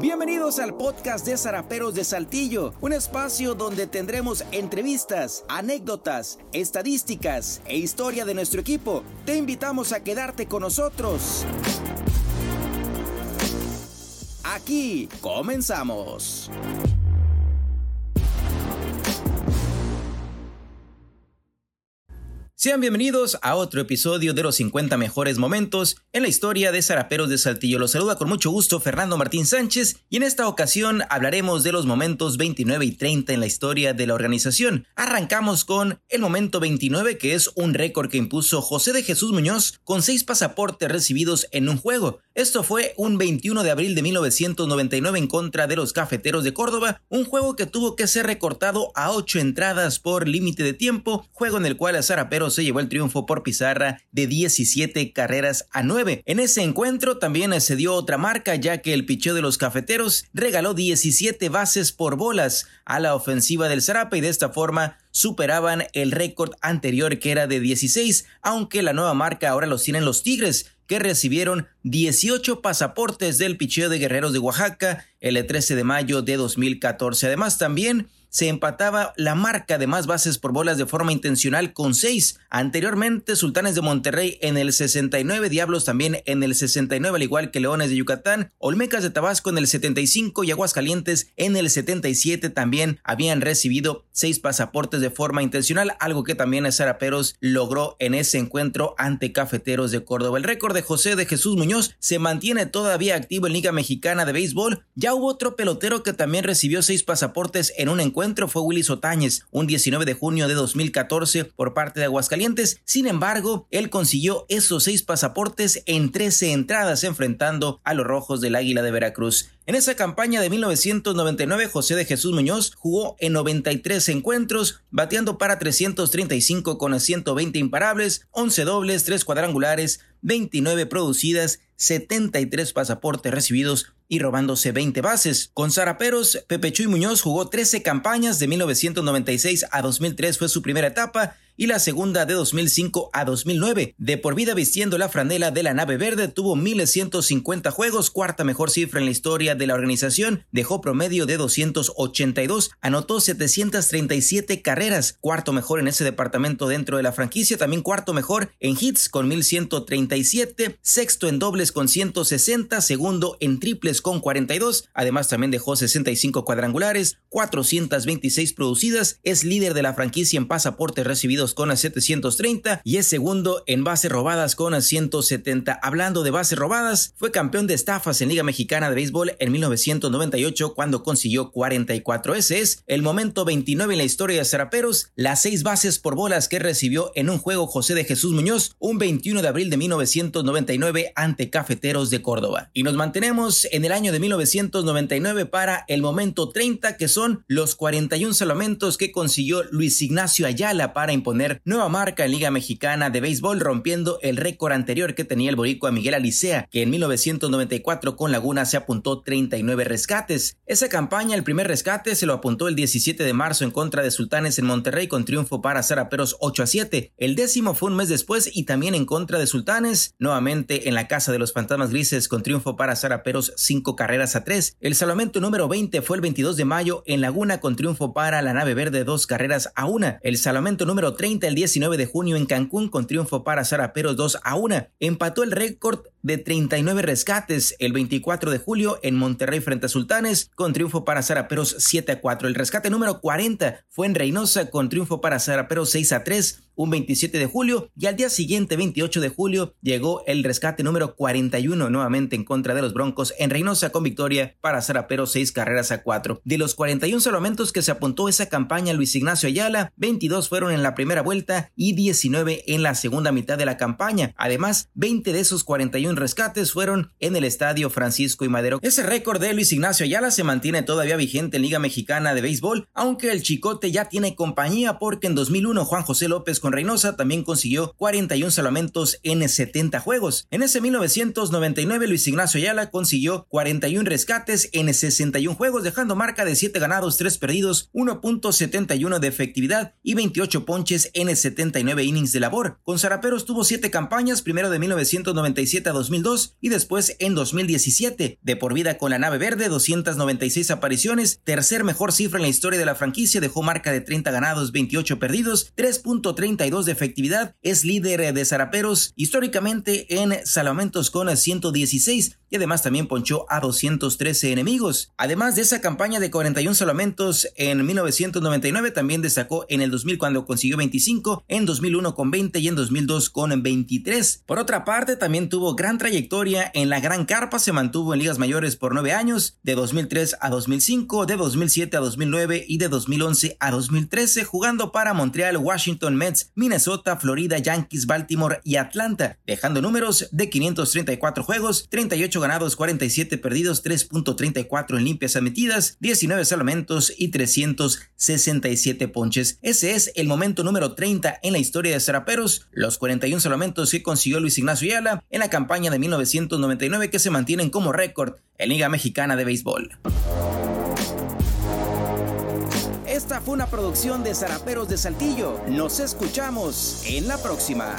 Bienvenidos al podcast de Zaraperos de Saltillo, un espacio donde tendremos entrevistas, anécdotas, estadísticas e historia de nuestro equipo. Te invitamos a quedarte con nosotros. Aquí comenzamos. Sean bienvenidos a otro episodio de los 50 mejores momentos en la historia de Zaraperos de Saltillo. Los saluda con mucho gusto Fernando Martín Sánchez y en esta ocasión hablaremos de los momentos 29 y 30 en la historia de la organización. Arrancamos con el momento 29 que es un récord que impuso José de Jesús Muñoz con seis pasaportes recibidos en un juego. Esto fue un 21 de abril de 1999 en contra de los Cafeteros de Córdoba, un juego que tuvo que ser recortado a ocho entradas por límite de tiempo, juego en el cual a Zaraperos se llevó el triunfo por pizarra de 17 carreras a 9. En ese encuentro también se dio otra marca ya que el picheo de los cafeteros regaló 17 bases por bolas a la ofensiva del Zarape y de esta forma superaban el récord anterior que era de 16, aunque la nueva marca ahora los tienen los Tigres que recibieron 18 pasaportes del picheo de Guerreros de Oaxaca el 13 de mayo de 2014. Además también se empataba la marca de más bases por bolas de forma intencional con seis. Anteriormente, Sultanes de Monterrey en el 69, Diablos también en el 69, al igual que Leones de Yucatán, Olmecas de Tabasco en el 75 y Aguascalientes en el 77 también habían recibido seis pasaportes de forma intencional, algo que también Zaraperos logró en ese encuentro ante Cafeteros de Córdoba. El récord de José de Jesús Muñoz se mantiene todavía activo en Liga Mexicana de Béisbol. Ya hubo otro pelotero que también recibió seis pasaportes en un encuentro fue Willy Sotáñez, un 19 de junio de 2014 por parte de Aguascalientes. Sin embargo, él consiguió esos seis pasaportes en 13 entradas enfrentando a los Rojos del Águila de Veracruz. En esa campaña de 1999, José de Jesús Muñoz jugó en 93 encuentros, bateando para 335 con 120 imparables, 11 dobles, 3 cuadrangulares, 29 producidas, 73 pasaportes recibidos y robándose 20 bases. Con Zaraperos, Pepe Chuy Muñoz jugó 13 campañas de 1996 a 2003 fue su primera etapa y la segunda de 2005 a 2009. De por vida vistiendo la franela de la nave verde, tuvo 1150 juegos, cuarta mejor cifra en la historia de la organización, dejó promedio de 282, anotó 737 carreras, cuarto mejor en ese departamento dentro de la franquicia, también cuarto mejor en hits con 1137, sexto en dobles con 160, segundo en triples con 42, además también dejó 65 cuadrangulares, 426 producidas, es líder de la franquicia en pasaportes recibidos con 730 y es segundo en bases robadas con 170. Hablando de bases robadas, fue campeón de estafas en Liga Mexicana de Béisbol en 1998 cuando consiguió 44. Ese es el momento 29 en la historia de Zaraperos, las seis bases por bolas que recibió en un juego José de Jesús Muñoz un 21 de abril de 1999 ante Cafeteros de Córdoba. Y nos mantenemos en el año de 1999 para el momento 30 que son los 41 salamentos que consiguió Luis Ignacio Ayala para imponer nueva marca en Liga Mexicana de Béisbol, rompiendo el récord anterior que tenía el boricua Miguel Alicea, que en 1994 con Laguna se apuntó 39 rescates. Esa campaña, el primer rescate, se lo apuntó el 17 de marzo en contra de Sultanes en Monterrey con triunfo para Zaraperos 8 a 7. El décimo fue un mes después y también en contra de Sultanes, nuevamente en la Casa de los Fantasmas Grises con triunfo para Zaraperos 5 carreras a 3. El salvamento número 20 fue el 22 de mayo en Laguna con triunfo para la nave verde 2 carreras a 1. El salvamento número 30 el 19 de junio en Cancún con triunfo para Zaraperos 2 a 1. Empató el récord de 39 rescates el 24 de julio en Monterrey frente a Sultanes con triunfo para Zaraperos 7 a 4. El rescate número 40 fue en Reynosa con triunfo para Zaraperos 6 a 3 un 27 de julio y al día siguiente 28 de julio llegó el rescate número 41 nuevamente en contra de los Broncos en Reynosa con victoria para Zaraperos 6 carreras a 4. De los 41 salvamentos que se apuntó esa campaña Luis Ignacio Ayala, 22 fueron en la primera vuelta y 19 en la segunda mitad de la campaña. Además, 20 de esos 41 rescates fueron en el estadio Francisco y Madero. Ese récord de Luis Ignacio Ayala se mantiene todavía vigente en Liga Mexicana de Béisbol, aunque el Chicote ya tiene compañía porque en 2001 Juan José López con Reynosa también consiguió 41 salvamentos en 70 juegos. En ese 1999 Luis Ignacio Ayala consiguió 41 rescates en 61 juegos, dejando marca de 7 ganados, 3 perdidos, 1.71 de efectividad y 28 ponches en 79 innings de labor. Con Zaraperos tuvo 7 campañas, primero de 1997 a 2002 y después en 2017. De por vida con la nave verde, 296 apariciones, tercer mejor cifra en la historia de la franquicia, dejó marca de 30 ganados, 28 perdidos, 3.32 de efectividad, es líder de zaraperos históricamente en salvamentos con 116 y además también ponchó a 213 enemigos. Además de esa campaña de 41 salvamentos en 1999, también destacó en el 2000 cuando consiguió 25, en 2001 con 20 y en 2002 con 23. Por otra parte, también tuvo gran trayectoria en la Gran Carpa, se mantuvo en ligas mayores por 9 años, de 2003 a 2005, de 2007 a 2009 y de 2011 a 2013, jugando para Montreal, Washington Mets, Minnesota, Florida, Yankees, Baltimore y Atlanta, dejando números de 534 juegos, 38 ganados, 47 perdidos, 3.34 en limpias admitidas, 19 salvamentos y 367 ponches. Ese es el momento número 30 en la historia de Seraperos, los 41 salvamentos que consiguió Luis Ignacio Ayala en la campaña de 1999 que se mantienen como récord en Liga Mexicana de Béisbol. Esta fue una producción de Zaraperos de Saltillo. Nos escuchamos en la próxima.